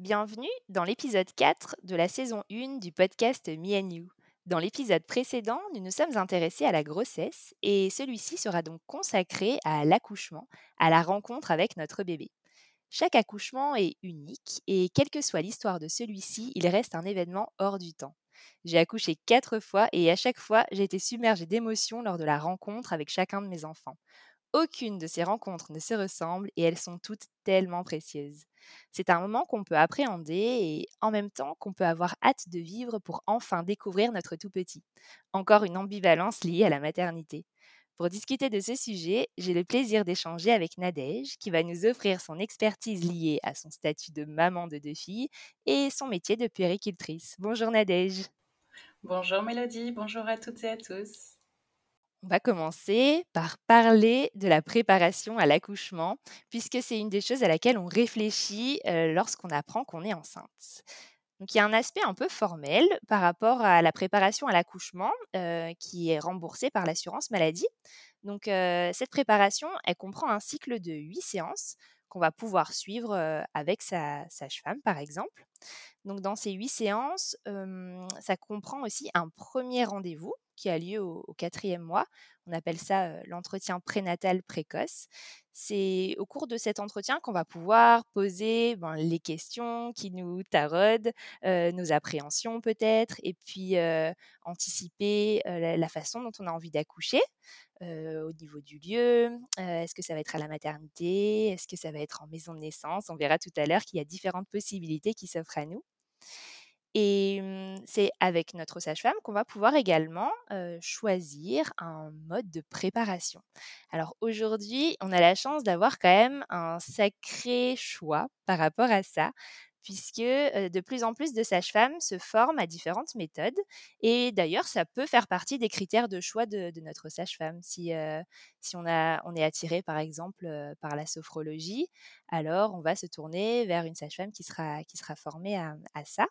Bienvenue dans l'épisode 4 de la saison 1 du podcast Me and You. Dans l'épisode précédent, nous nous sommes intéressés à la grossesse et celui-ci sera donc consacré à l'accouchement, à la rencontre avec notre bébé. Chaque accouchement est unique et quelle que soit l'histoire de celui-ci, il reste un événement hors du temps. J'ai accouché quatre fois et à chaque fois, j'ai été submergée d'émotions lors de la rencontre avec chacun de mes enfants. Aucune de ces rencontres ne se ressemble et elles sont toutes tellement précieuses. C'est un moment qu'on peut appréhender et en même temps qu'on peut avoir hâte de vivre pour enfin découvrir notre tout petit. Encore une ambivalence liée à la maternité. Pour discuter de ce sujet, j'ai le plaisir d'échanger avec Nadège qui va nous offrir son expertise liée à son statut de maman de deux filles et son métier de puéricultrice. Bonjour Nadège. Bonjour Mélodie, bonjour à toutes et à tous. On va commencer par parler de la préparation à l'accouchement, puisque c'est une des choses à laquelle on réfléchit lorsqu'on apprend qu'on est enceinte. Donc il y a un aspect un peu formel par rapport à la préparation à l'accouchement qui est remboursée par l'assurance maladie. Donc cette préparation, elle comprend un cycle de huit séances qu'on va pouvoir suivre avec sa sage-femme, par exemple. Donc dans ces huit séances, ça comprend aussi un premier rendez-vous qui a lieu au, quatrième mois. On appelle ça l'entretien prénatal précoce. C'est au cours de cet entretien qu'on va pouvoir poser ben, les questions qui nous taraudent, nos appréhensions peut-être, et puis anticiper la, façon dont on a envie d'accoucher. au niveau du lieu, est-ce que ça va être à la maternité, est-ce que ça va être en maison de naissance, on verra tout à l'heure qu'il y a différentes possibilités qui s'offrent nous. Et c'est avec notre sage-femme qu'on va pouvoir également choisir un mode de préparation. Alors aujourd'hui, on a la chance d'avoir quand même un sacré choix par rapport à ça puisque de plus en plus de sages-femmes se forment à différentes méthodes. Et d'ailleurs, ça peut faire partie des critères de choix de, notre sage-femme. Si, on, est attiré, par exemple, par la sophrologie, alors on va se tourner vers une sage-femme qui sera, qui sera formée à, ça.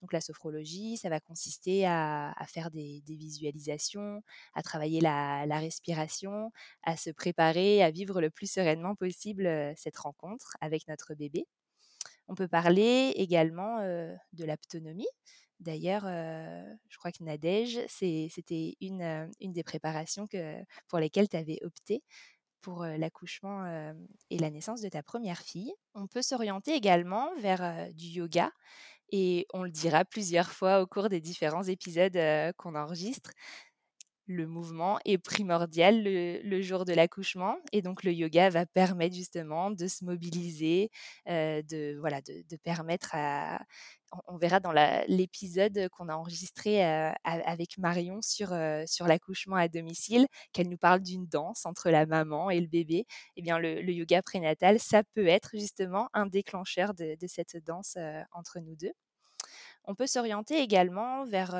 Donc la sophrologie, ça va consister à, faire des, visualisations, à travailler la, respiration, à se préparer à vivre le plus sereinement possible cette rencontre avec notre bébé. On peut parler également de l'aptonomie. D'ailleurs, je crois que Nadège, c'était une, des préparations pour lesquelles tu avais opté pour l'accouchement et la naissance de ta première fille. On peut s'orienter également vers du yoga et on le dira plusieurs fois au cours des différents épisodes qu'on enregistre le mouvement est primordial le, jour de l'accouchement et donc le yoga va permettre justement de se mobiliser, de voilà, de, permettre à on verra dans l'épisode qu'on a enregistré avec Marion sur, sur l'accouchement à domicile, qu'elle nous parle d'une danse entre la maman et le bébé. Eh bien, le, yoga prénatal, ça peut être justement un déclencheur de cette danse entre nous deux. On peut s'orienter également vers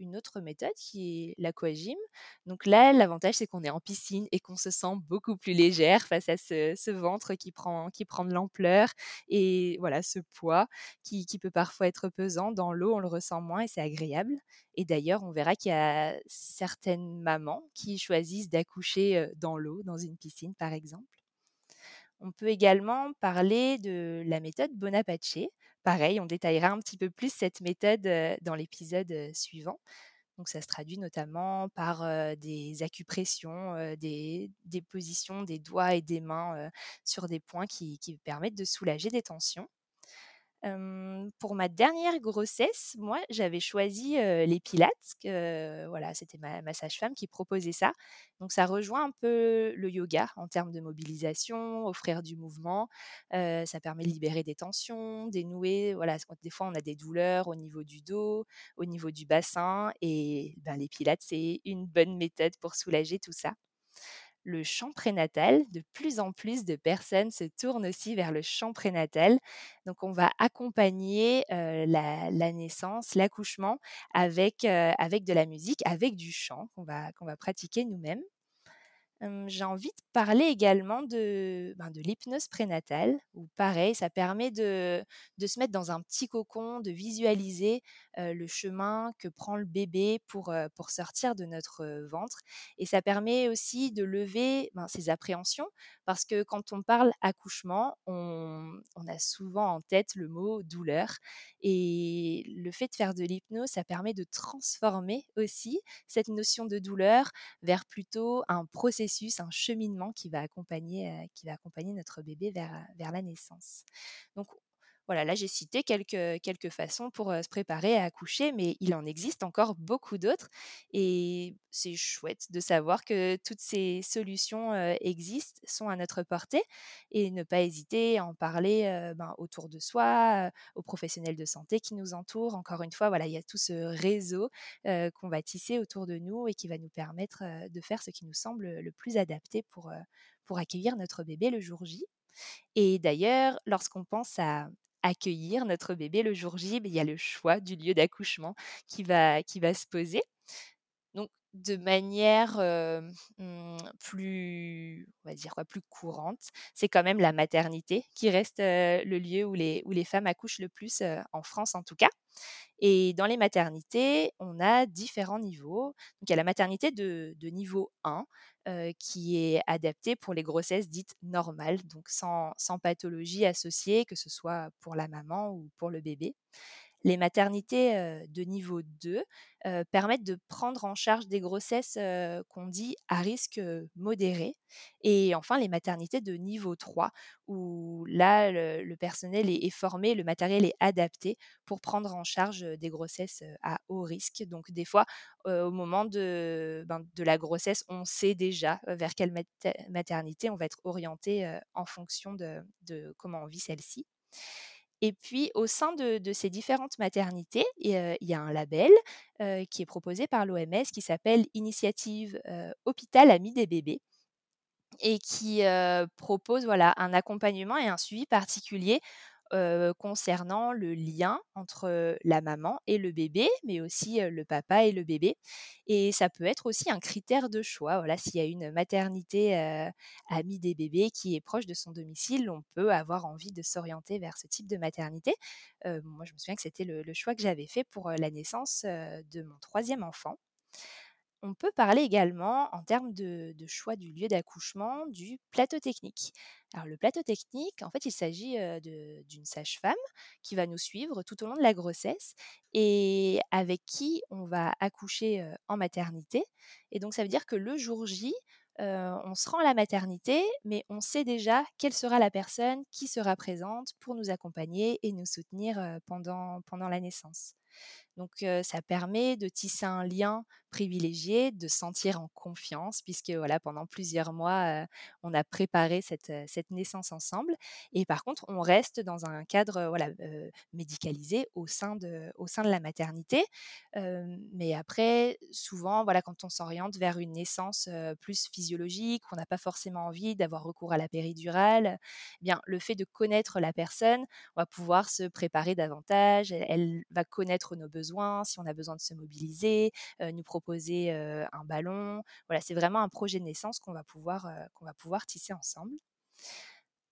une autre méthode qui est l'aquagym. Donc là, l'avantage, c'est qu'on est en piscine et qu'on se sent beaucoup plus légère face à ce, ventre qui prend, qui prend de l'ampleur et voilà ce poids qui, qui peut parfois être pesant. Dans l'eau, on le ressent moins et c'est agréable. Et d'ailleurs, on verra qu'il y a certaines mamans qui choisissent d'accoucher dans l'eau, dans une piscine par exemple. On peut également parler de la méthode Bonaparte. Pareil, on détaillera un petit peu plus cette méthode dans l'épisode suivant. Donc ça se traduit notamment par des acupressions, des, positions des doigts et des mains sur des points qui permettent de soulager des tensions pour ma dernière grossesse, moi, j'avais choisi les pilates. voilà, c'était ma, sage-femme qui proposait ça. Donc, ça rejoint un peu le yoga en termes de mobilisation, offrir du mouvement. ça permet de libérer des tensions, dénouer. Voilà, des fois, on a des douleurs au niveau du dos, au niveau du bassin. Et ben, les pilates, c'est une bonne méthode pour soulager tout ça le chant prénatal. De plus en plus de personnes se tournent aussi vers le chant prénatal. Donc, on va accompagner la, naissance, l'accouchement avec, avec de la musique, avec du chant qu'on va, qu'on va pratiquer nous-mêmes j'ai envie de parler également de, ben, de l'hypnose prénatale, où pareil, ça permet de, de se mettre dans un petit cocon, de visualiser le chemin que prend le bébé pour, pour sortir de notre ventre. Et ça permet aussi de lever ben, ses appréhensions, parce que quand on parle accouchement, on, on a souvent en tête le mot douleur. Et le fait de faire de l'hypnose, ça permet de transformer aussi cette notion de douleur vers plutôt un processus, un cheminement qui va accompagner, qui va accompagner notre bébé vers, vers la naissance. Donc voilà, là j'ai cité quelques, quelques façons pour se préparer à accoucher, mais il en existe encore beaucoup d'autres. Et c'est chouette de savoir que toutes ces solutions existent, sont à notre portée, et ne pas hésiter à en parler ben, autour de soi, aux professionnels de santé qui nous entourent. Encore une fois, voilà, il y a tout ce réseau qu'on va tisser autour de nous et qui va nous permettre de faire ce qui nous semble le plus adapté pour, pour accueillir notre bébé le jour J. Et d'ailleurs, lorsqu'on pense à, accueillir notre bébé le jour J, il y a le choix du lieu d'accouchement qui va, qui va se poser. De manière mmh, plus, on va dire quoi, plus courante, c'est quand même la maternité qui reste le lieu où les, où les femmes accouchent le plus, en France en tout cas. Et dans les maternités, on a différents niveaux. Donc, il y a la maternité de, de niveau 1, qui est adaptée pour les grossesses dites normales, donc sans, sans pathologie associée, que ce soit pour la maman ou pour le bébé. Les maternités de niveau 2 permettent de prendre en charge des grossesses qu'on dit à risque modéré. Et enfin, les maternités de niveau 3, où là, le, personnel est, formé, le matériel est adapté pour prendre en charge des grossesses à haut risque. Donc, des fois, au moment de, ben, de, la grossesse, on sait déjà vers quelle maternité on va être orienté en fonction de comment on vit celle-ci. Et puis, au sein de, ces différentes maternités, il y a un label qui est proposé par l'OMS qui s'appelle Initiative Hôpital Ami des bébés et qui propose voilà, un accompagnement et un suivi particulier concernant le lien entre la maman et le bébé, mais aussi le papa et le bébé. Et ça peut être aussi un critère de choix. Voilà, s'il y a une maternité amie des bébés qui est proche de son domicile, on peut avoir envie de s'orienter vers ce type de maternité. moi, je me souviens que c'était le, choix que j'avais fait pour la naissance de mon troisième enfant. On peut parler également, en termes de, choix du lieu d'accouchement, du plateau technique. Alors le plateau technique, en fait, il s'agit d'une sage-femme qui va nous suivre tout au long de la grossesse et avec qui on va accoucher en maternité. Et donc ça veut dire que le jour J, on se rend à la maternité, mais on sait déjà quelle sera la personne qui sera présente pour nous accompagner et nous soutenir pendant, pendant la naissance. Donc ça permet de tisser un lien privilégié, de sentir en confiance, puisque voilà, pendant plusieurs mois, on a préparé cette, cette, naissance ensemble. Et par contre, on reste dans un cadre médicalisé au sein, de, au sein de la maternité. mais après, souvent, voilà, quand on s'oriente vers une naissance plus physiologique, on n'a pas forcément envie d'avoir recours à la péridurale, eh bien, le fait de connaître la personne, on va pouvoir se préparer davantage. Elle va connaître nos besoins, si on a besoin de se mobiliser, nous proposer un ballon. Voilà, c'est vraiment un projet de naissance qu'on va pouvoir, qu'on va pouvoir tisser ensemble.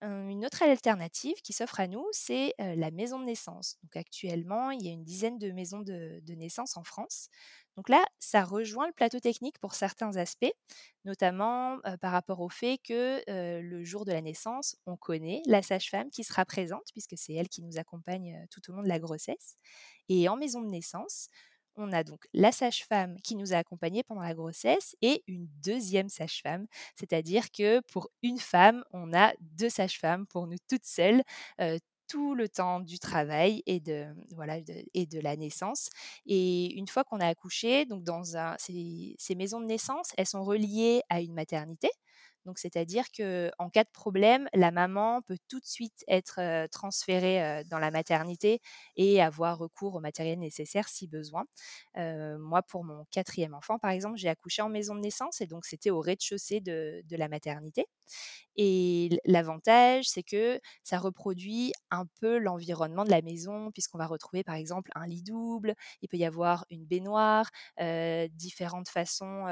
Une autre alternative qui s'offre à nous, c'est la maison de naissance. Donc actuellement, il y a une dizaine de maisons de, naissance en France. Donc là, ça rejoint le plateau technique pour certains aspects, notamment par rapport au fait que le jour de la naissance, on connaît la sage-femme qui sera présente, puisque c'est elle qui nous accompagne tout au long de la grossesse. Et en maison de naissance, on a donc la sage-femme qui nous a accompagnés pendant la grossesse et une deuxième sage-femme. C'est-à-dire que pour une femme, on a deux sages-femmes pour nous toutes seules. tout le temps du travail et de voilà et de la naissance et une fois qu'on a accouché donc dans ces maisons de naissance elles sont reliées à une maternité donc, c'est-à-dire qu'en cas de problème, la maman peut tout de suite être transférée dans la maternité et avoir recours au matériel nécessaire si besoin. moi, pour mon quatrième enfant, par exemple, j'ai accouché en maison de naissance et donc c'était au rez-de-chaussée de, la maternité. Et l'avantage, c'est que ça reproduit un peu l'environnement de la maison, puisqu'on va retrouver par exemple un lit double, il peut y avoir une baignoire, différentes façons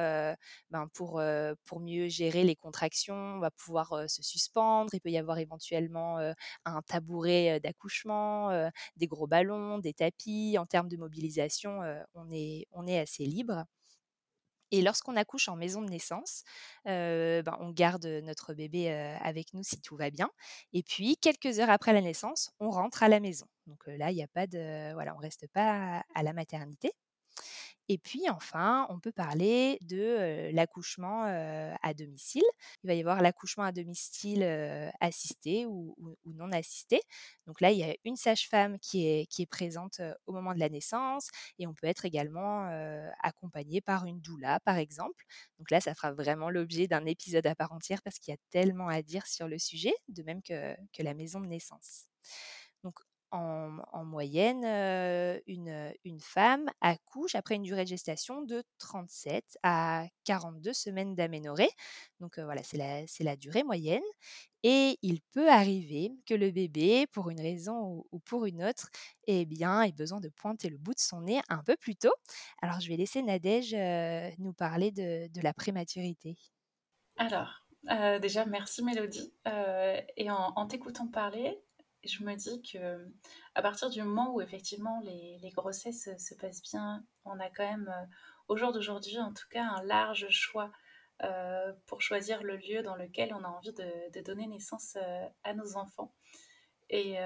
ben, pour, pour mieux gérer les contractions, on va pouvoir se suspendre, il peut y avoir éventuellement un tabouret d'accouchement, des gros ballons, des tapis. En termes de mobilisation, on, est, assez libre. Et lorsqu'on accouche en maison de naissance, ben, on garde notre bébé avec nous si tout va bien. Et puis, quelques heures après la naissance, on rentre à la maison. Donc là, il n'y a pas de, voilà, on reste pas à la maternité. Et puis enfin, on peut parler de l'accouchement à domicile. Il va y avoir l'accouchement à domicile assisté ou, non assisté. Donc là, il y a une sage-femme qui est, présente au moment de la naissance et on peut être également accompagné par une doula, par exemple. Donc là, ça fera vraiment l'objet d'un épisode à part entière parce qu'il y a tellement à dire sur le sujet, de même que la maison de naissance. En, moyenne, une, femme accouche après une durée de gestation de 37 à 42 semaines d'aménorrhée. Donc voilà, c'est la, durée moyenne. Et il peut arriver que le bébé, pour une raison ou, pour une autre, eh bien, ait besoin de pointer le bout de son nez un peu plus tôt. Alors, je vais laisser Nadège nous parler de, la prématurité. Alors, déjà, merci Mélodie. et en t'écoutant parler, je me dis que à partir du moment où effectivement les, grossesses se passent bien, on a quand même, euh, au jour d'aujourd'hui en tout cas, un large choix euh, pour choisir le lieu dans lequel on a envie de, donner naissance euh, à nos enfants. Et,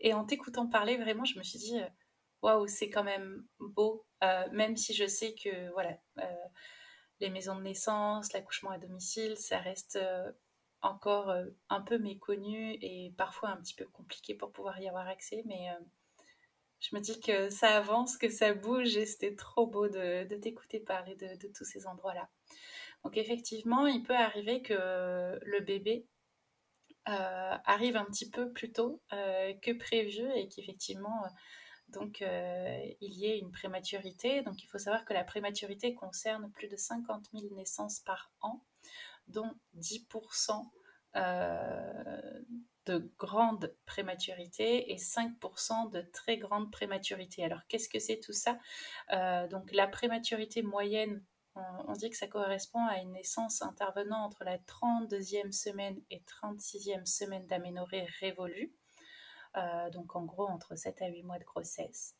et en t'écoutant parler, vraiment, je me suis dit, waouh, c'est quand même beau, même si je sais que voilà, les maisons de naissance, l'accouchement à domicile, ça reste encore euh, un peu méconnu et parfois un petit peu compliqué pour pouvoir y avoir accès. Mais euh, je me dis que ça avance, que ça bouge et c'était trop beau de, t'écouter parler de, tous ces endroits-là. Donc effectivement, il peut arriver que le bébé euh, arrive un petit peu plus tôt que prévu et qu'effectivement, donc, il y ait une prématurité. Donc, il faut savoir que la prématurité concerne plus de 50 000 naissances par an dont 10% euh, de grande prématurité et 5% de très grande prématurité. Alors qu'est-ce que c'est tout ça? Euh, Donc la prématurité moyenne, on, dit que ça correspond à une naissance intervenant entre la 32e semaine et 36e semaine d'aménorrhée révolue. Euh, donc en gros entre 7 à 8 mois de grossesse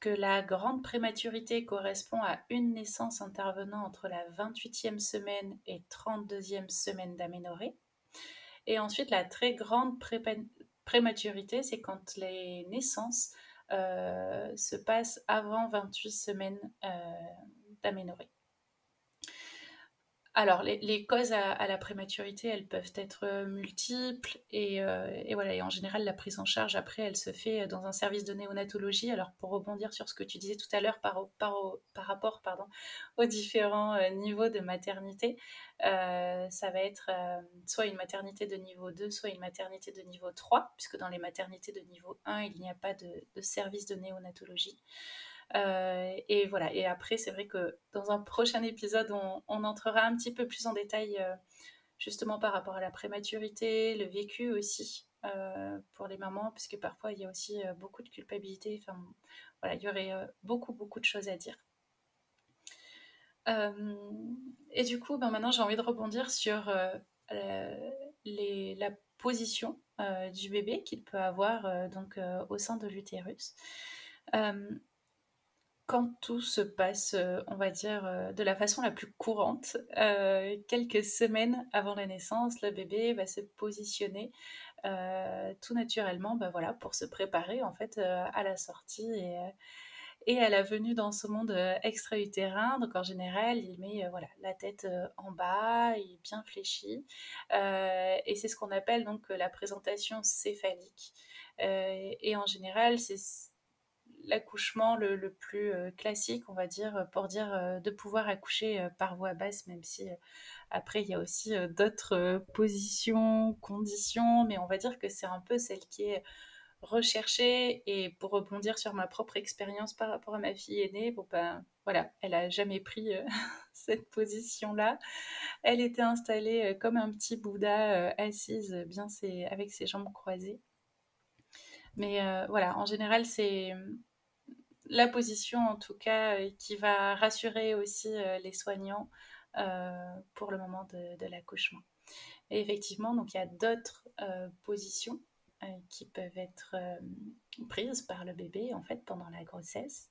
que la grande prématurité correspond à une naissance intervenant entre la 28e semaine et 32e semaine d'aménorrhée. Et ensuite, la très grande prématurité, c'est quand les naissances euh, se passent avant 28 semaines euh, d'aménorrhée. Alors, les, causes à, la prématurité, elles peuvent être euh, multiples euh, et, voilà. Et en général, la prise en charge après, elle se fait dans un service de néonatologie. Alors, pour rebondir sur ce que tu disais tout à l'heure par, rapport aux différents euh, niveaux de maternité, ça va être soit une maternité de niveau 2, soit une maternité de niveau 3, puisque dans les maternités de niveau 1, il n'y a pas de service de néonatologie. Euh, et voilà, et après, c'est vrai que dans un prochain épisode, on, entrera un petit peu plus en détail euh, justement par rapport à la prématurité, le vécu aussi pour les mamans, puisque parfois il y a aussi beaucoup de culpabilité. Enfin, voilà, il y aurait beaucoup, beaucoup de choses à dire. et du coup, ben maintenant, j'ai envie de rebondir sur la position du bébé qu'il peut avoir donc, au sein de l'utérus quand tout se passe, euh, on va dire, euh, de la façon la plus courante, euh, quelques semaines avant la naissance, le bébé va se positionner tout naturellement bah voilà, pour se préparer en fait à la sortie et, à la venue dans ce monde extra-utérin. Donc en général, il met voilà, la tête en bas, il est bien fléchi. et c'est ce qu'on appelle donc la présentation céphalique. et en général, c'est l'accouchement le, plus euh, classique, on va dire, euh, pour dire euh, de pouvoir accoucher par voie basse, même si après il y a aussi d'autres positions, conditions, mais on va dire que c'est un peu celle qui est recherchée. Et pour rebondir sur ma propre expérience par rapport à ma fille aînée, bon ben voilà, elle a jamais pris cette position-là. Elle était installée comme un petit Bouddha, assise bien avec ses jambes croisées. Mais voilà, en général, c'est la position en tout cas euh, qui va rassurer aussi euh, les soignants euh, pour le moment de, l'accouchement. Effectivement, donc il y a d'autres positions qui peuvent être prises par le bébé en fait pendant la grossesse.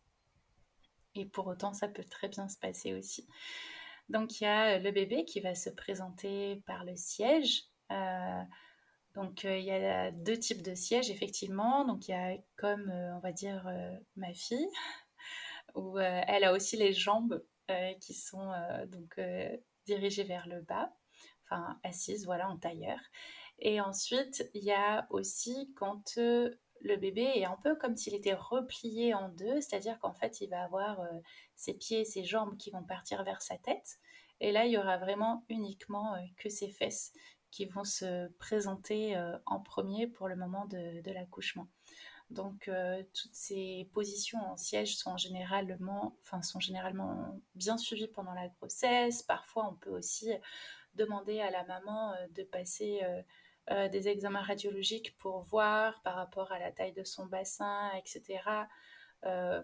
Et pour autant, ça peut très bien se passer aussi. Donc il y a le bébé qui va se présenter par le siège. Donc euh, il y a deux types de sièges effectivement. Donc il y a comme euh, on va dire euh, ma fille où elle a aussi les jambes qui sont donc dirigées vers le bas, enfin assises voilà en tailleur. Et ensuite il y a aussi quand le bébé est un peu comme s'il était replié en deux, c'est-à-dire qu'en fait il va avoir ses pieds et ses jambes qui vont partir vers sa tête. Et là, il y aura vraiment uniquement que ses fesses qui vont se présenter euh, en premier pour le moment de, l'accouchement. Donc euh, toutes ces positions en siège sont généralement, enfin, sont généralement bien suivies pendant la grossesse. Parfois, on peut aussi demander à la maman euh, de passer des examens radiologiques pour voir par rapport à la taille de son bassin, etc.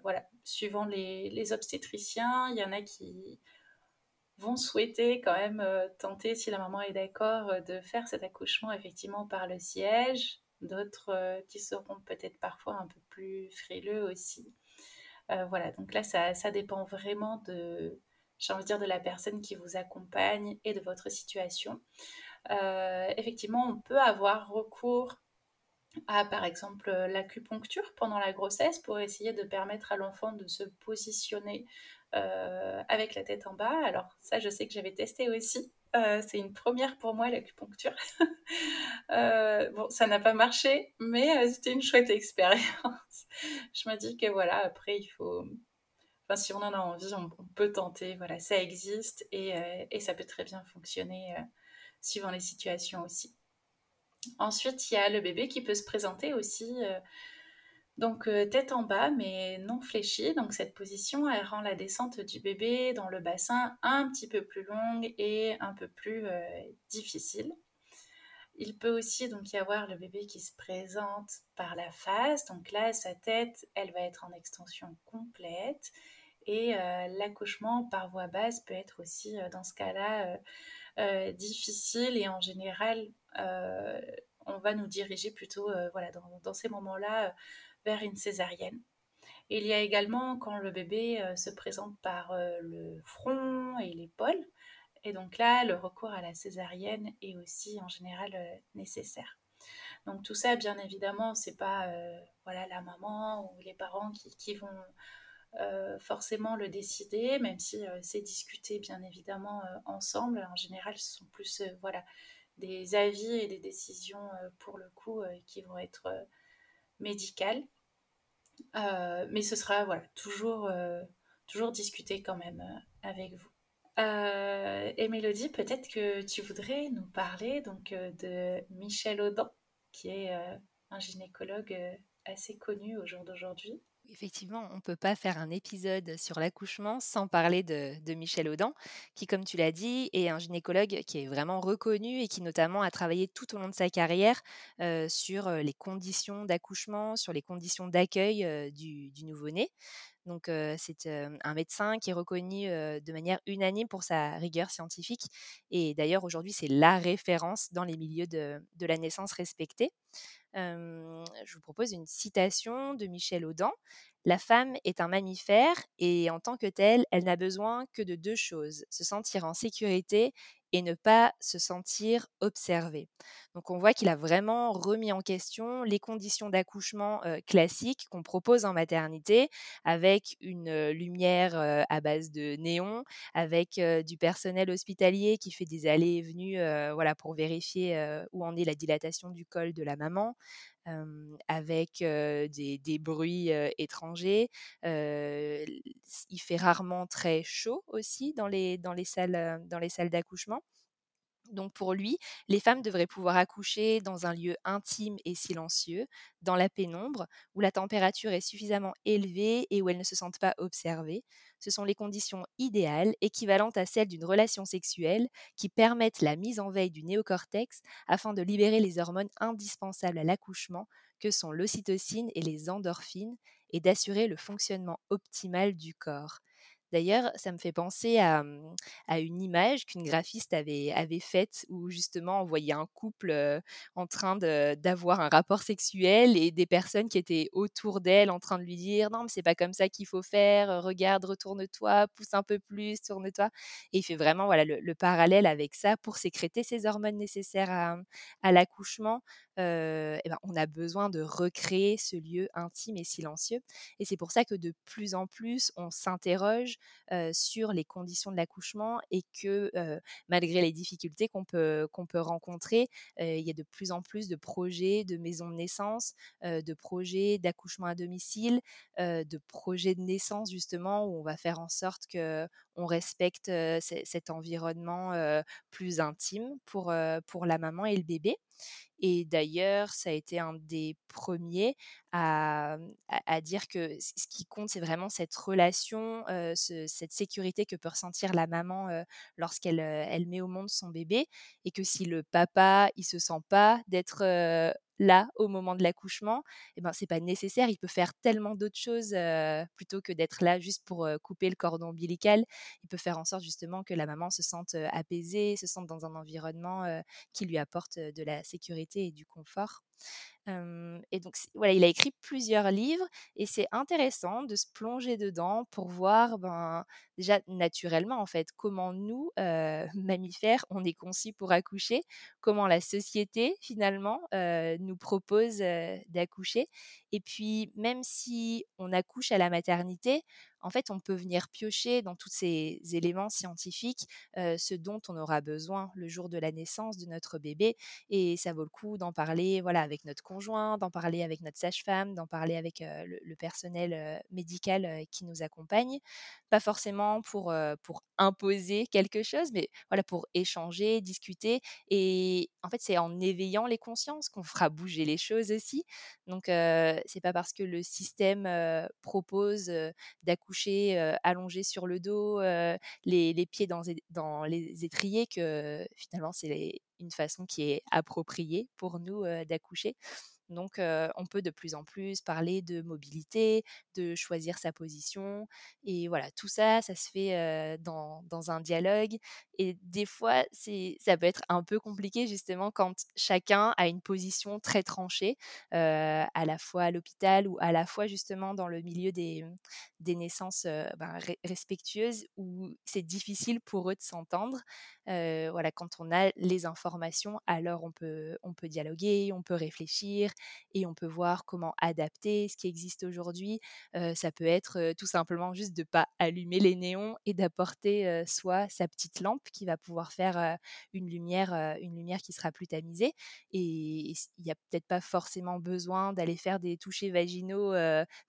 voilà, suivant les, les, obstétriciens, il y en a qui vont souhaiter quand même euh, tenter, si la maman est d'accord, euh, de faire cet accouchement effectivement par le siège. D'autres euh, qui seront peut-être parfois un peu plus frileux aussi. voilà, donc là, ça, ça dépend vraiment de, j'ai envie de dire, de la personne qui vous accompagne et de votre situation. effectivement, on peut avoir recours à par exemple l'acupuncture pendant la grossesse pour essayer de permettre à l'enfant de se positionner euh, avec la tête en bas. Alors ça, je sais que j'avais testé aussi. Euh, c'est une première pour moi l'acupuncture. Euh, bon, ça n'a pas marché, mais c'était une chouette expérience. je me dis que voilà, après il faut, enfin si on en a envie, on, peut tenter. Voilà, ça existe et, et, ça peut très bien fonctionner suivant les situations aussi. Ensuite, il y a le bébé qui peut se présenter aussi donc euh, tête en bas mais non fléchie. Donc cette position, elle rend la descente du bébé dans le bassin un petit peu plus longue et un peu plus euh, difficile. Il peut aussi donc y avoir le bébé qui se présente par la face. Donc là, sa tête, elle va être en extension complète. Et euh, l'accouchement par voie basse peut être aussi dans ce cas-là difficile et en général, on va nous diriger plutôt voilà, dans ces moments-là vers une césarienne. il y a également quand le bébé euh, se présente par euh, le front et l'épaule. Et donc là, le recours à la césarienne est aussi en général euh, nécessaire. Donc tout ça, bien évidemment, c'est pas voilà la maman ou les parents qui, vont forcément le décider, même si c'est discuté bien évidemment ensemble. En général, ce sont plus voilà des avis et des décisions pour le coup qui vont être médicale. Euh, mais ce sera voilà, toujours, euh, toujours discuté quand même euh, avec vous. et Mélodie, peut-être que tu voudrais nous parler donc, de Michel Audin, qui est un gynécologue assez connu au jour d'aujourd'hui. Effectivement, on ne peut pas faire un épisode sur l'accouchement sans parler de, Michel Audin, qui, comme tu l'as dit, est un gynécologue qui est vraiment reconnu et qui notamment a travaillé tout au long de sa carrière euh, sur euh, les conditions d'accouchement, sur les conditions d'accueil euh, du, nouveau-né. Donc, c'est un médecin qui est reconnu de manière unanime pour sa rigueur scientifique. Et d'ailleurs, aujourd'hui, c'est la référence dans les milieux de la naissance respectée. Je vous propose une citation de Michel Audin. La femme est un mammifère et en tant que telle, elle n'a besoin que de deux choses, se sentir en sécurité et ne pas se sentir observée. Donc on voit qu'il a vraiment remis en question les conditions d'accouchement classiques qu'on propose en maternité, avec une lumière à base de néon, avec du personnel hospitalier qui fait des allées et venues voilà, pour vérifier où en est la dilatation du col de la maman, avec des, bruits étrangers. Il fait rarement très chaud aussi dans les, dans les salles, dans les salles d'accouchement. Donc pour lui, les femmes devraient pouvoir accoucher dans un lieu intime et silencieux, dans la pénombre, où la température est suffisamment élevée et où elles ne se sentent pas observées. Ce sont les conditions idéales, équivalentes à celles d'une relation sexuelle, qui permettent la mise en veille du néocortex afin de libérer les hormones indispensables à l'accouchement, que sont l'ocytocine et les endorphines, et d'assurer le fonctionnement optimal du corps. D'ailleurs, ça me fait penser à, une image qu'une graphiste avait, faite où justement on voyait un couple en train d'avoir un rapport sexuel et des personnes qui étaient autour d'elle en train de lui dire non mais c'est pas comme ça qu'il faut faire, regarde, retourne-toi, pousse un peu plus, tourne-toi. Et il fait vraiment voilà le, le parallèle avec ça pour sécréter ces hormones nécessaires à, à l'accouchement. Eh ben, on a besoin de recréer ce lieu intime et silencieux. Et c'est pour ça que de plus en plus on s'interroge sur les conditions de l'accouchement et que malgré les difficultés qu'on peut, qu'on peut rencontrer, il y a de plus en plus de projets de maisons de naissance, de projets d'accouchement à domicile, de projets de naissance justement où on va faire en sorte que on respecte cet environnement plus intime pour, pour la maman et le bébé. Et d'ailleurs, ça a été un des premiers à, à, dire que ce qui compte, c'est vraiment cette relation, ce- cette sécurité que peut ressentir la maman lorsqu'elle elle met au monde son bébé, et que si le papa il se sent pas d'être là au moment de l'accouchement, eh ben c'est pas nécessaire. Il peut faire tellement d'autres choses plutôt que d'être là juste pour couper le cordon ombilical. Il peut faire en sorte justement que la maman se sente apaisée, se sente dans un environnement qui lui apporte de la sécurité et du confort. Et donc voilà, il a écrit plusieurs livres et c'est intéressant de se plonger dedans pour voir, ben, déjà naturellement, en fait, comment nous, heu, mammifères, on est conçus pour accoucher, comment la société finalement, heu, nous propose, heu, d'accoucher. Et puis même si on accouche à la maternité, en fait, on peut venir piocher dans tous ces éléments scientifiques, heu, ce dont on aura besoin le jour de la naissance de notre bébé et ça vaut le coup d'en parler, voilà, avec notre conjoint, d'en parler avec notre sage-femme, d'en parler avec, heu, le personnel, heu, médical, qui nous accompagne. Pas forcément pour, pour imposer quelque chose, mais voilà, pour échanger, discuter et en fait, c'est en éveillant les consciences qu'on fera bouger les choses aussi. Donc c'est pas parce que le système, propose, d'accoucher, allongé sur le dos, les pieds dans les étriers que finalement c'est une façon qui est appropriée pour nous, d'accoucher. Donc, on peut de plus en plus parler de mobilité, de choisir sa position et voilà, tout ça, ça se fait, dans dans un dialogue et des fois, ça peut être un peu compliqué justement quand chacun a une position très tranchée, à la fois à l'hôpital ou à la fois justement dans le milieu des, des naissances, ben, respectueuses où c'est difficile pour eux de s'entendre. Voilà, quand on a les informations, alors on peut on peut dialoguer, on peut réfléchir et on peut voir comment adapter ce qui existe aujourd'hui. Heu, ça peut être, heu, tout simplement juste de pas allumer les néons et d'apporter, heu, soit sa petite lampe qui va pouvoir faire, une lumière, une lumière qui sera plus tamisée et il y a peut-être pas forcément besoin d'aller faire des touchés vaginaux,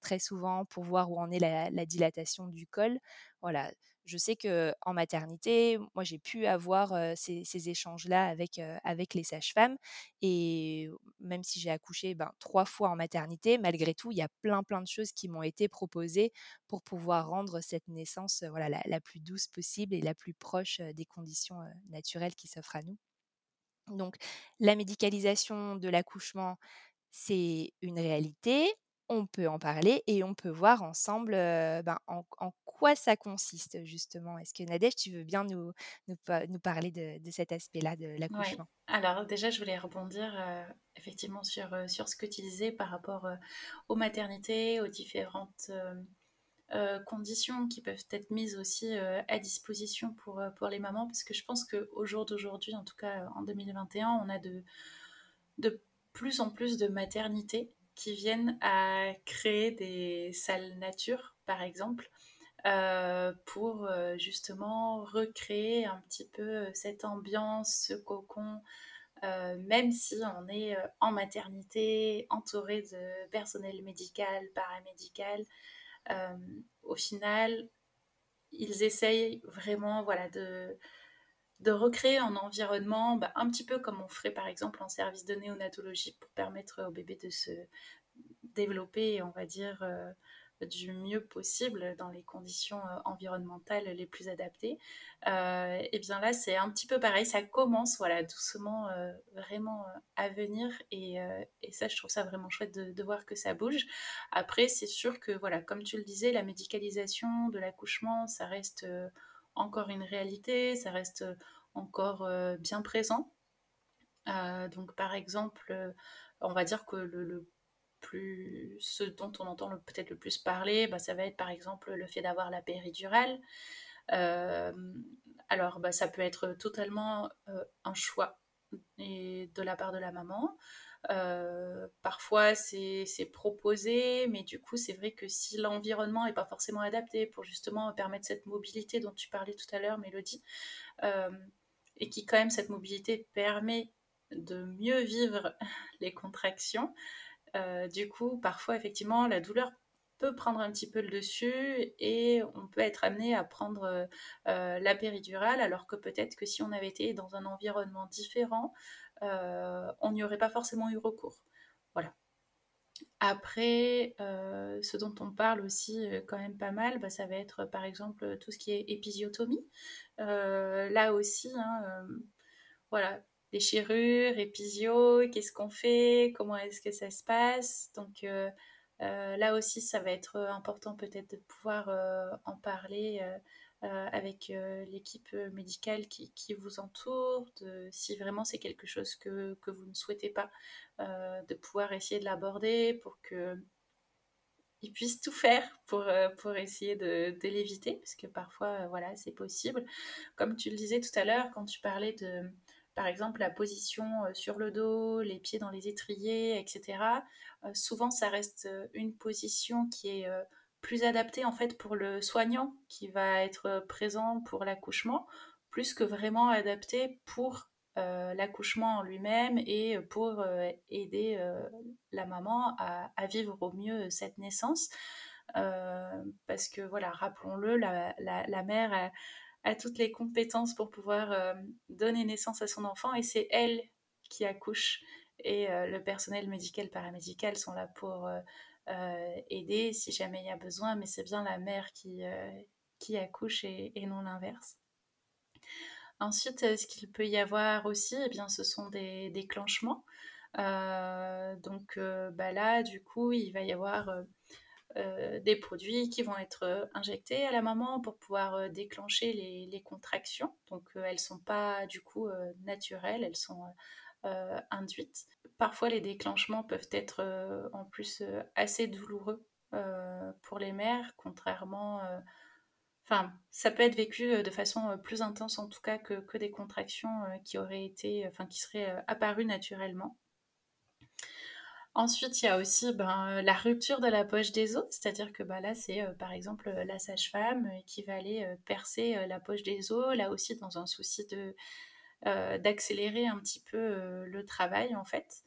très souvent pour voir où en est la la dilatation du col. Voilà, je sais que en maternité, moi, j'ai pu avoir ces, échanges-là avec, les sages-femmes. Et même si j'ai accouché ben, trois fois en maternité, malgré tout, il y a plein, plein de choses qui m'ont été proposées pour pouvoir rendre cette naissance voilà, la, plus douce possible et la plus proche des conditions naturelles qui s'offrent à nous. Donc, la médicalisation de l'accouchement, c'est une réalité on peut en parler et on peut voir ensemble ben, en, quoi ça consiste justement. Est-ce que Nadège, tu veux bien nous, nous, parler de, cet aspect-là de l'accouchement? Alors déjà, je voulais rebondir effectivement sur, sur ce que tu disais par rapport aux maternités, aux différentes conditions qui peuvent être mises aussi à disposition pour, pour les mamans, parce que je pense qu'au jour d'aujourd'hui, en tout cas en 2021, on a de, de plus en plus de maternités qui viennent à créer des salles nature, par exemple, euh, pour euh, justement recréer un petit peu euh, cette ambiance, ce cocon, même si on est en maternité, entouré de personnel médical, paramédical. au final, ils essayent vraiment voilà, de, de recréer un environnement bah, un petit peu comme on ferait par exemple en service de néonatologie pour permettre au bébé de se développer, on va dire, euh, du mieux possible dans les conditions euh, environnementales les plus adaptées. Euh, et bien là, c'est un petit peu pareil, ça commence voilà, doucement vraiment à venir et, ça, je trouve ça vraiment chouette de voir que ça bouge. Après, c'est sûr que, voilà, comme tu le disais, la médicalisation de l'accouchement, ça reste encore une réalité, ça reste encore euh, bien présent. Euh, donc par exemple, euh, on va dire que le, plus, ce dont on entend peut-être le plus parler, bah, ça va être par exemple le fait d'avoir la péridurale. alors bah, ça peut être totalement un choix de la part de la maman. Euh, parfois, c'est proposé, mais du coup, c'est vrai que si l'environnement n'est pas forcément adapté pour justement permettre cette mobilité dont tu parlais tout à l'heure, Mélodie, euh, et qui quand même, cette mobilité permet de mieux vivre les contractions, euh, du coup, parfois, effectivement, la douleur peut prendre un petit peu le dessus et on peut être amené à prendre la péridurale alors que peut-être que si on avait été dans un environnement différent, on n'y aurait pas forcément eu recours. Voilà. Après, euh, ce dont on parle aussi euh, quand même pas mal, bah, ça va être par exemple tout ce qui est épisiotomie. là aussi, hein, voilà, déchirure, épisio, qu'est-ce qu'on fait, comment est-ce que ça se passe. Donc là aussi, ça va être important peut-être de pouvoir en parler euh, avec euh, l'équipe euh, médicale qui, vous entoure, si vraiment c'est quelque chose que, vous ne souhaitez pas, de pouvoir essayer de l'aborder pour que ils puissent tout faire pour, pour essayer de, l'éviter, parce que parfois, voilà, c'est possible. Comme tu le disais tout à l'heure, quand tu parlais de, par exemple, la position sur le dos, les pieds dans les étriers, etc., souvent, ça reste une position qui est plus adapté en fait pour le soignant qui va être présent pour l'accouchement, plus que vraiment adapté pour euh, l'accouchement en lui-même et pour euh, aider euh, la maman à, vivre au mieux cette naissance. parce que voilà, rappelons-le, la, mère a, toutes les compétences pour pouvoir donner naissance à son enfant et c'est elle qui accouche. Et le personnel médical, paramédical sont là pour aider si jamais il y a besoin, mais c'est bien la mère qui, euh, qui accouche et, non l'inverse. Ensuite, euh, ce qu'il peut y avoir aussi, eh bien, ce sont des déclenchements. donc bah là, du coup, il va y avoir des produits qui vont être injectés à la maman pour pouvoir déclencher les, les, contractions. Donc elles ne sont pas du coup naturelles, elles sont euh, induites. Parfois, les déclenchements peuvent être euh, en plus euh, assez douloureux pour les mères, contrairement enfin, ça peut être vécu de façon plus intense en tout cas que, des contractions qui auraient été, enfin, qui seraient apparues naturellement. Ensuite, il y a aussi ben, la rupture de la poche des os, c'est-à-dire que ben, là, c'est par exemple la sage-femme qui va aller percer la poche des os, là aussi dans un souci de, euh, d'accélérer un petit peu euh, le travail en fait.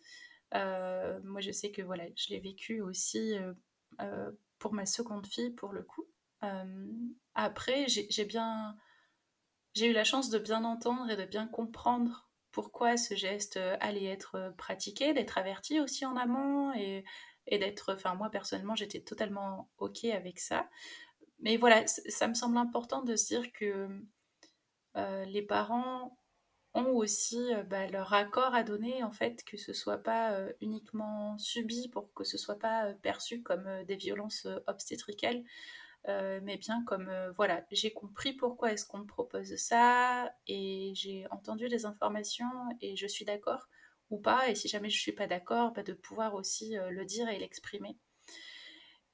Euh, moi je sais que voilà, je l'ai vécu aussi pour ma seconde fille pour le coup. après, j'ai bien, j'ai eu la chance de bien entendre et de bien comprendre pourquoi ce geste allait être pratiqué, d'être averti aussi en amont et, et d'être, enfin moi personnellement, j'étais totalement ok avec ça. Mais voilà, ça me semble important de se dire que les parents ont aussi bah, leur accord à donner, en fait, que ce soit pas uniquement subi pour que ce soit pas perçu comme des violences obstétricales, mais bien comme voilà, j'ai compris pourquoi est-ce qu'on me propose ça et j'ai entendu les informations et je suis d'accord ou pas, et si jamais je suis pas d'accord, bah, de pouvoir aussi le dire et l'exprimer.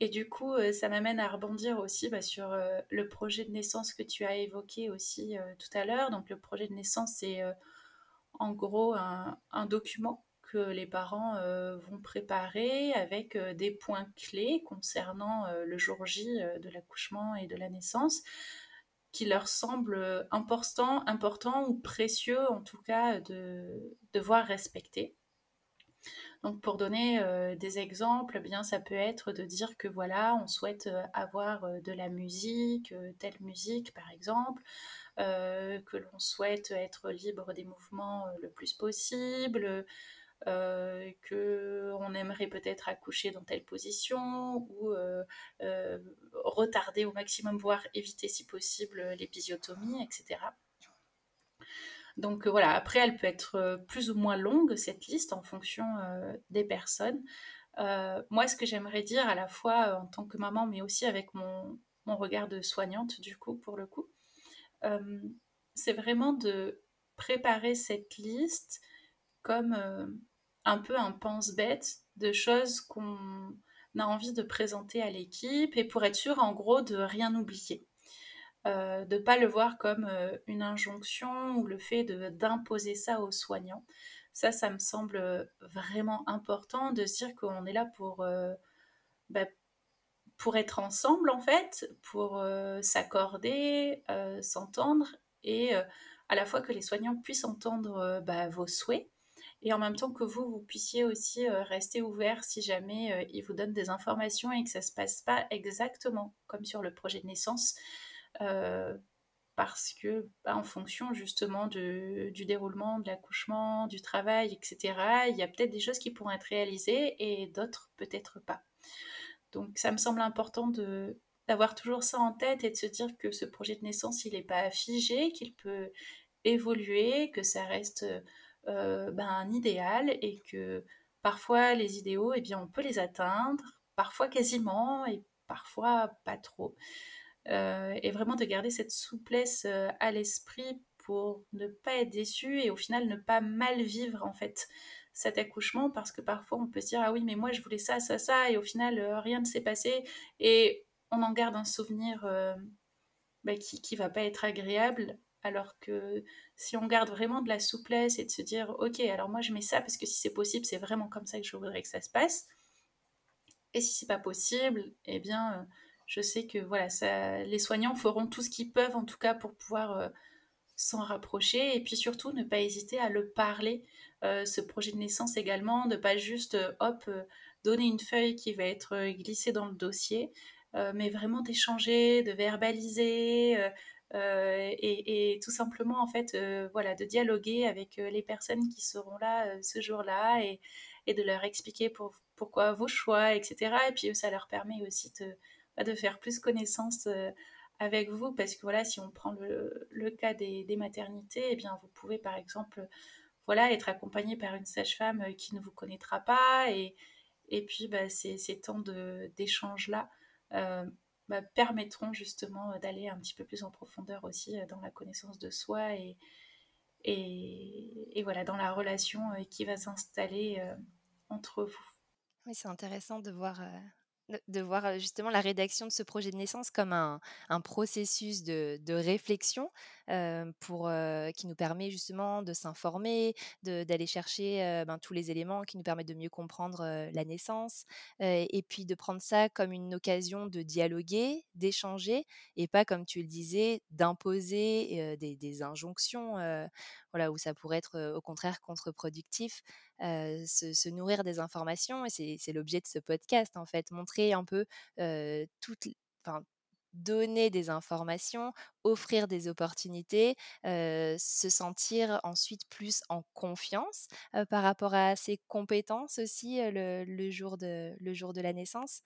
Et du coup, ça m'amène à rebondir aussi bah, sur le projet de naissance que tu as évoqué aussi tout à l'heure. Donc le projet de naissance, c'est en gros un, document que les parents vont préparer avec des points clés concernant le jour J de l'accouchement et de la naissance qui leur semblent importants, important ou précieux en tout cas de devoir respecter. Donc pour donner euh, des exemples, eh bien ça peut être de dire que voilà, on souhaite euh, avoir euh, de la musique, telle musique par exemple, que l'on souhaite être libre des mouvements le plus possible, euh, qu'on aimerait peut-être accoucher dans telle position ou retarder au maximum, voire éviter si possible l'épisiotomie, etc. Donc euh, voilà, après, elle peut être euh, plus ou moins longue, cette liste, en fonction euh, des personnes. moi, ce que j'aimerais dire à la fois en tant que maman, mais aussi avec mon, regard de soignante, du coup, pour le coup, c'est vraiment de préparer cette liste comme un peu un pense-bête de choses qu'on a envie de présenter à l'équipe et pour être sûr, en gros, de rien oublier. Euh, de ne pas le voir comme euh, une injonction ou le fait d'imposer ça aux soignants. Ça, ça me semble vraiment important de dire qu'on est là pour, euh, bah, pour être ensemble, en fait, pour s'accorder, s'entendre, et à la fois que les soignants puissent entendre bah, vos souhaits, et en même temps que vous, vous puissiez aussi rester ouvert si jamais ils vous donnent des informations et que ça ne se passe pas exactement comme sur le projet de naissance. Euh, parce que bah, en fonction justement du déroulement de l'accouchement, du travail, etc., il y a peut-être des choses qui pourront être réalisées et d'autres peut-être pas. Donc ça me semble important d'avoir toujours ça en tête et de se dire que ce projet de naissance, il n'est pas figé, qu'il peut évoluer, que ça reste euh, ben, un idéal et que parfois les idéaux, eh bien, on peut les atteindre, parfois quasiment et parfois pas trop. Euh, et vraiment de garder cette souplesse euh, à l'esprit pour ne pas être déçu et au final ne pas mal vivre en fait cet accouchement parce que parfois on peut se dire ah oui mais moi je voulais ça ça ça et au final euh, rien ne s'est passé et on en garde un souvenir bah, qui qui va pas être agréable. Alors que si on garde vraiment de la souplesse et de se dire ok alors moi je mets ça parce que si c'est possible c'est vraiment comme ça que je voudrais que ça se passe. Et si c'est pas possible eh bien je sais que voilà, les soignants feront tout ce qu'ils peuvent en tout cas pour pouvoir euh, s'en rapprocher et puis surtout ne pas hésiter à le parler, euh, ce projet de naissance également, de pas juste euh, hop donner une feuille qui va être glissée dans le dossier, mais vraiment d'échanger, de verbaliser. Et, et, tout simplement en fait voilà de dialoguer avec les personnes qui seront là ce jour-là et, et, de leur expliquer pour, pourquoi vos choix etc et puis ça leur permet aussi de de faire plus connaissance euh, avec vous parce que voilà si on prend le, cas des, maternités eh bien vous pouvez par exemple voilà être accompagné par une sage-femme euh, qui ne vous connaîtra pas et, et puis bah, ces, temps d'échange là euh, bah, permettront justement d'aller un petit peu plus en profondeur aussi dans la connaissance de soi et, et, et voilà dans la relation qui va s'installer entre vous. Oui, c'est intéressant de voir de voir justement la rédaction de ce projet de naissance comme un, processus de, réflexion pour, qui nous permet justement de s'informer, d'aller chercher ben, tous les éléments qui nous permettent de mieux comprendre la naissance, et puis de prendre ça comme une occasion de dialoguer, d'échanger, et pas comme tu le disais, d'imposer des, injonctions, voilà, où ça pourrait être au contraire contre-productif. Se, nourrir des informations, et c'est l'objet de ce podcast en fait, montrer un peu toutes, donner des informations, offrir des opportunités, se sentir ensuite plus en confiance par rapport à ses compétences aussi le, jour de, le jour de la naissance.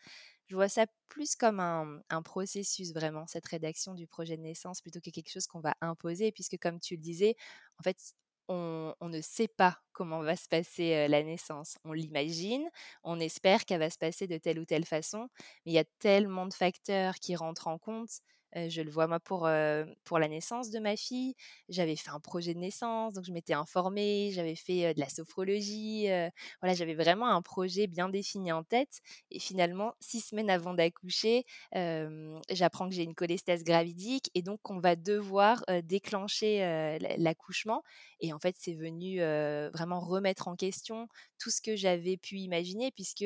Je vois ça plus comme un, un, processus vraiment, cette rédaction du projet de naissance, plutôt que quelque chose qu'on va imposer, puisque comme tu le disais, en fait, on, ne sait pas comment va se passer la naissance. On l'imagine, on espère qu'elle va se passer de telle ou telle façon, mais il y a tellement de facteurs qui rentrent en compte je le vois moi pour, pour la naissance de ma fille. J'avais fait un projet de naissance, donc je m'étais informée, j'avais fait de la sophrologie. voilà, j'avais vraiment un projet bien défini en tête. Et finalement, six semaines avant d'accoucher, j'apprends que j'ai une cholestase gravidique et donc qu'on va devoir déclencher l'accouchement. Et en fait, c'est venu vraiment remettre en question tout ce que j'avais pu imaginer, puisque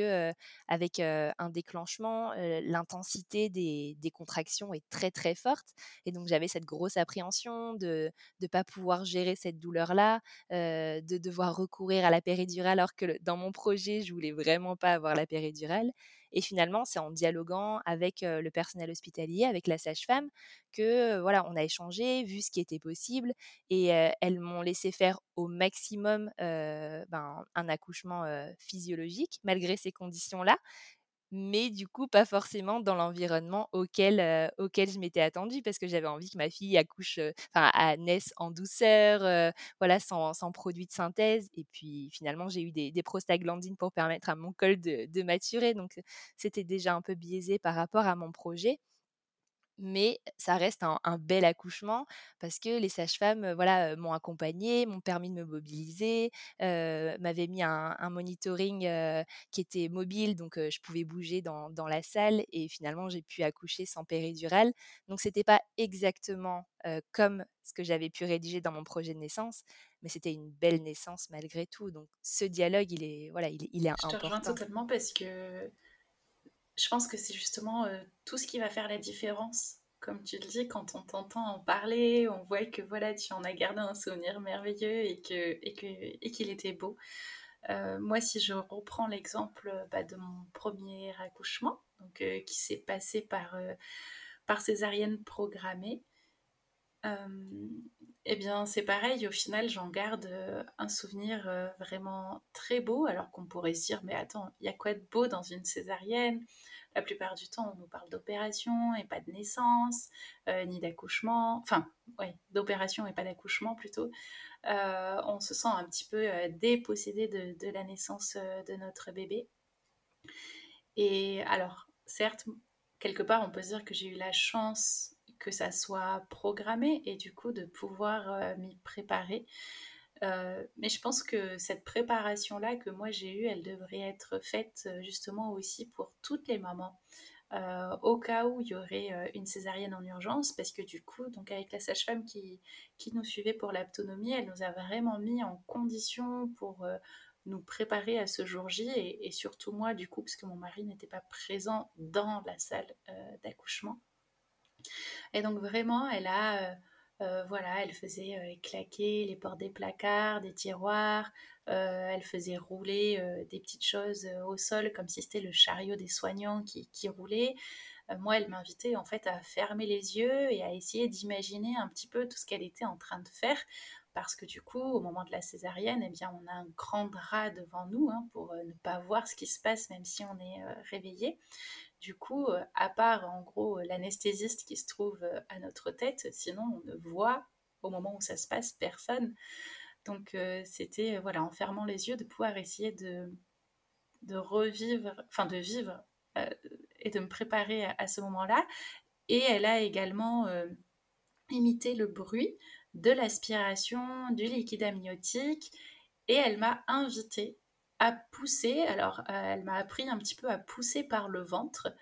avec un déclenchement, l'intensité des, des contractions est très très forte. Et donc j'avais cette grosse appréhension de ne pas pouvoir gérer cette douleur-là, de devoir recourir à la péridurale alors que dans mon projet, je voulais vraiment pas avoir la péridurale. Et finalement, c'est en dialoguant avec le personnel hospitalier, avec la sage-femme, que voilà, on a échangé, vu ce qui était possible, et elles m'ont laissé faire au maximum ben, un accouchement physiologique malgré ces conditions-là mais du coup pas forcément dans l'environnement auquel, auquel je m'étais attendue parce que j'avais envie que ma fille accouche, enfin naisse en douceur, voilà sans, sans, produit de synthèse. Et puis finalement j'ai eu des, des, prostaglandines pour permettre à mon col de, de maturer. Donc c'était déjà un peu biaisé par rapport à mon projet mais ça reste un, bel accouchement parce que les sages-femmes voilà, m'ont accompagnée, m'ont permis de me mobiliser, euh, m'avaient mis un, monitoring qui était mobile, donc je pouvais bouger dans, la salle et finalement j'ai pu accoucher sans péridurale. Donc c'était pas exactement comme ce que j'avais pu rédiger dans mon projet de naissance, mais c'était une belle naissance malgré tout. Donc ce dialogue, il est, voilà, il, il est important. Je te rejoins totalement parce que je pense que c'est justement euh, tout ce qui va faire la différence. Comme tu le dis, quand on t'entend en parler, on voit que voilà, tu en as gardé un souvenir merveilleux et et que et qu'il était beau. Euh, moi, si je reprends l'exemple bah, de mon premier accouchement, donc euh, qui s'est passé par par césarienne programmée, eh bien, c'est pareil, au final, j'en garde un souvenir vraiment très beau, alors qu'on pourrait se dire, mais attends, il y a quoi de beau dans une césarienne? La plupart du temps, on nous parle d'opération et pas de naissance, euh, ni d'accouchement. Enfin, oui, d'opération et pas d'accouchement plutôt. Euh, on se sent un petit peu euh, dépossédé de, la naissance de notre bébé. Et alors, certes, quelque part, on peut se dire que j'ai eu la chance que ça soit programmé et du coup de pouvoir m'y préparer. Euh, mais je pense que cette préparation-là que moi j'ai eue, elle devrait être faite euh, justement aussi pour toutes les mamans. Euh, au cas où il y aurait une césarienne en urgence, parce que du coup, donc avec la sage-femme qui, nous suivait pour l'autonomie, elle nous a vraiment mis en condition pour nous préparer à ce jour J, et, et, surtout moi, du coup, parce que mon mari n'était pas présent dans la salle d'accouchement. Et donc vraiment, elle a euh, voilà, elle faisait euh, claquer les portes des placards, des tiroirs, euh, elle faisait rouler des petites choses au sol comme si c'était le chariot des soignants qui, roulait. moi, elle m'invitait en fait à fermer les yeux et à essayer d'imaginer un petit peu tout ce qu'elle était en train de faire parce que du coup, au moment de la césarienne, eh bien, on a un grand drap devant nous hein, pour ne pas voir ce qui se passe même si on est réveillé. Du coup, euh, à part en gros l'anesthésiste qui se trouve euh, à notre tête, sinon on ne voit au moment où ça se passe personne. Donc euh, c'était voilà en fermant les yeux de pouvoir essayer de, de revivre, enfin de vivre et de me préparer à, ce moment-là. Et elle a également imité le bruit de l'aspiration du liquide amniotique et elle m'a invité à pousser. Alors, euh, elle m'a appris un petit peu à pousser par le ventre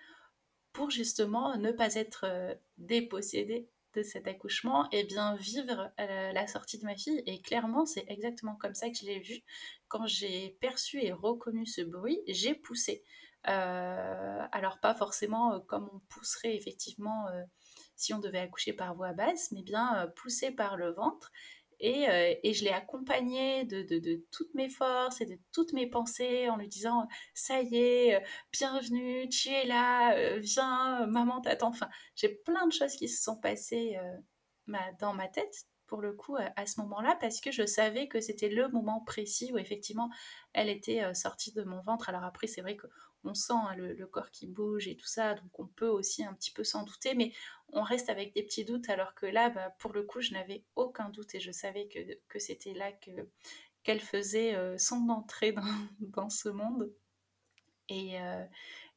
pour justement ne pas être euh, dépossédée de cet accouchement et bien vivre euh, la sortie de ma fille. Et clairement, c'est exactement comme ça que je l'ai vu. Quand j'ai perçu et reconnu ce bruit, j'ai poussé. alors, pas forcément comme on pousserait effectivement si on devait accoucher par voie basse, mais bien pousser par le ventre. Et, et, je l'ai accompagné de, toutes mes forces et de toutes mes pensées en lui disant Ça y est, bienvenue, tu es là, viens, maman t'attend. Enfin, j'ai plein de choses qui se sont passées dans ma tête pour le coup à, ce moment-là parce que je savais que c'était le moment précis où effectivement elle était euh, sortie de mon ventre. Alors après c'est vrai qu'on sent hein, le, corps qui bouge et tout ça, donc on peut aussi un petit peu s'en douter, mais on reste avec des petits doutes alors que là bah, pour le coup je n'avais aucun doute et je savais que, c'était là que qu'elle faisait euh, son entrée dans, dans ce monde. Et, euh,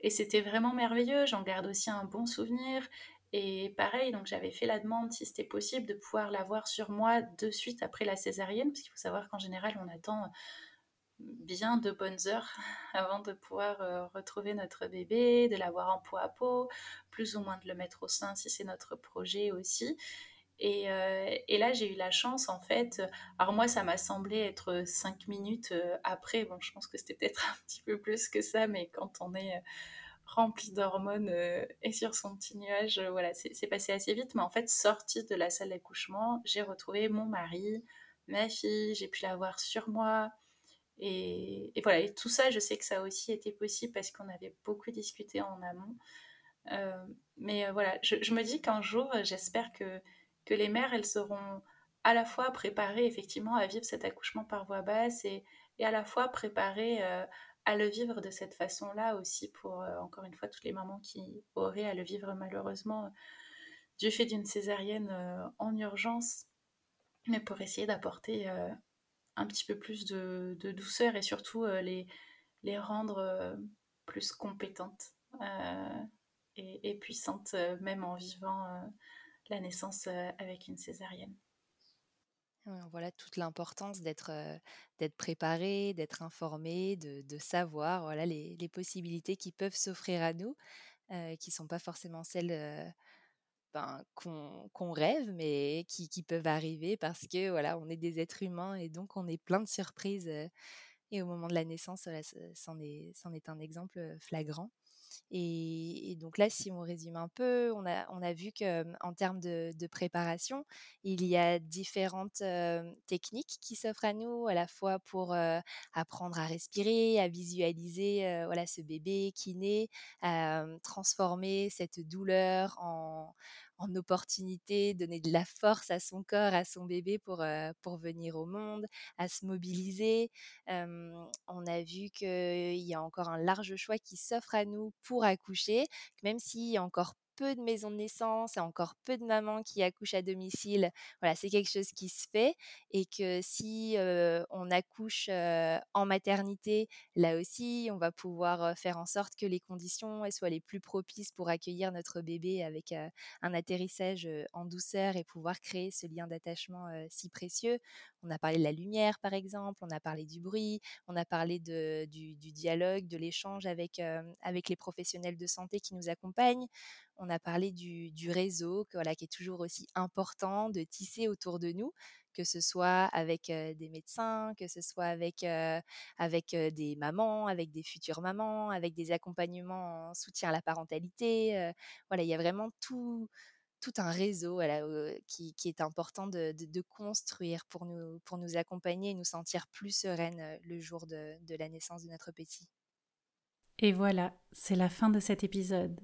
et c'était vraiment merveilleux, j'en garde aussi un bon souvenir. Et pareil, donc j'avais fait la demande si c'était possible de pouvoir l'avoir sur moi de suite après la césarienne, parce qu'il faut savoir qu'en général, on attend bien de bonnes heures avant de pouvoir euh, retrouver notre bébé, de l'avoir en peau à peau, plus ou moins de le mettre au sein si c'est notre projet aussi. Et, euh, là, j'ai eu la chance, en fait. Alors, moi, ça m'a semblé être cinq minutes euh, après. Bon, je pense que c'était peut-être un petit peu plus que ça, mais quand on est rempli d'hormones et sur son petit nuage. Voilà, c'est passé assez vite. Mais en fait, sortie de la salle d'accouchement, j'ai retrouvé mon mari, ma fille, j'ai pu la voir sur moi. Et, voilà, et tout ça, je sais que ça a aussi été possible parce qu'on avait beaucoup discuté en amont. Euh, mais voilà, je, me dis qu'un jour, j'espère que, que les mères, elles seront à la fois préparées effectivement à vivre cet accouchement par voie basse et, à la fois préparées à le vivre de cette façon-là aussi pour, euh, encore une fois, toutes les mamans qui auraient à le vivre malheureusement du fait d'une césarienne euh, en urgence, mais pour essayer d'apporter euh, un petit peu plus de, douceur et surtout les, les rendre plus compétentes et, et, puissantes, même en vivant la naissance avec une césarienne. Voilà toute l'importance d'être d'être préparé, d'être informé, de, savoir voilà les, les, possibilités qui peuvent s'offrir à nous, euh, qui sont pas forcément celles ben, qu'on rêve, mais qui, peuvent arriver parce que voilà on est des êtres humains et donc on est plein de surprises. et au moment de la naissance, c'en est, est un exemple flagrant. Et, donc là, si on résume un peu, on a, on a vu qu'en termes de, préparation, il y a différentes techniques qui s'offrent à nous, à la fois pour apprendre à respirer, à visualiser voilà, ce bébé qui naît, à transformer cette douleur en, en opportunité, donner de la force à son corps, à son bébé pour, pour venir au monde, à se mobiliser. on a vu qu'il y a encore un large choix qui s'offre à nous pour accoucher, même s'il y a encore peu de maisons de naissance et encore peu de mamans qui accouchent à domicile. Voilà, c'est quelque chose qui se fait et que si on accouche en maternité, là aussi, on va pouvoir faire en sorte que les conditions soient les plus propices pour accueillir notre bébé avec un atterrissage en douceur et pouvoir créer ce lien d'attachement si précieux. On a parlé de la lumière, par exemple, on a parlé du bruit, on a parlé de, du, dialogue, de l'échange avec, avec les professionnels de santé qui nous accompagnent. On a parlé du, réseau, qui est toujours aussi important de tisser autour de nous, que ce soit avec des médecins, que ce soit avec, des mamans, avec des futures mamans, avec des accompagnements en soutien à la parentalité. voilà, il y a vraiment tout, un réseau qui, est important de, construire pour nous, pour nous accompagner et nous sentir plus sereines le jour de la naissance de notre petit. Et voilà, c'est la fin de cet épisode.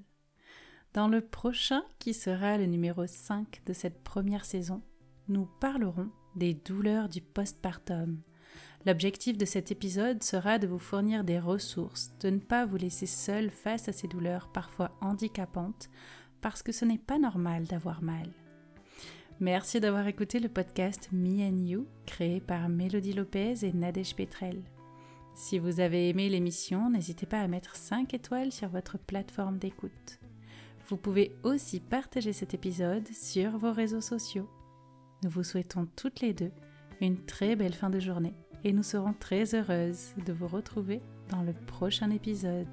Dans le prochain, qui sera le numéro 5 de cette première saison, nous parlerons des douleurs du postpartum. L'objectif de cet épisode sera de vous fournir des ressources, de ne pas vous laisser seul face à ces douleurs parfois handicapantes, parce que ce n'est pas normal d'avoir mal. Merci d'avoir écouté le podcast Me and You, créé par Mélodie Lopez et Nadège Petrel. Si vous avez aimé l'émission, n'hésitez pas à mettre 5 étoiles sur votre plateforme d'écoute. Vous pouvez aussi partager cet épisode sur vos réseaux sociaux. Nous vous souhaitons toutes les deux une très belle fin de journée et nous serons très heureuses de vous retrouver dans le prochain épisode.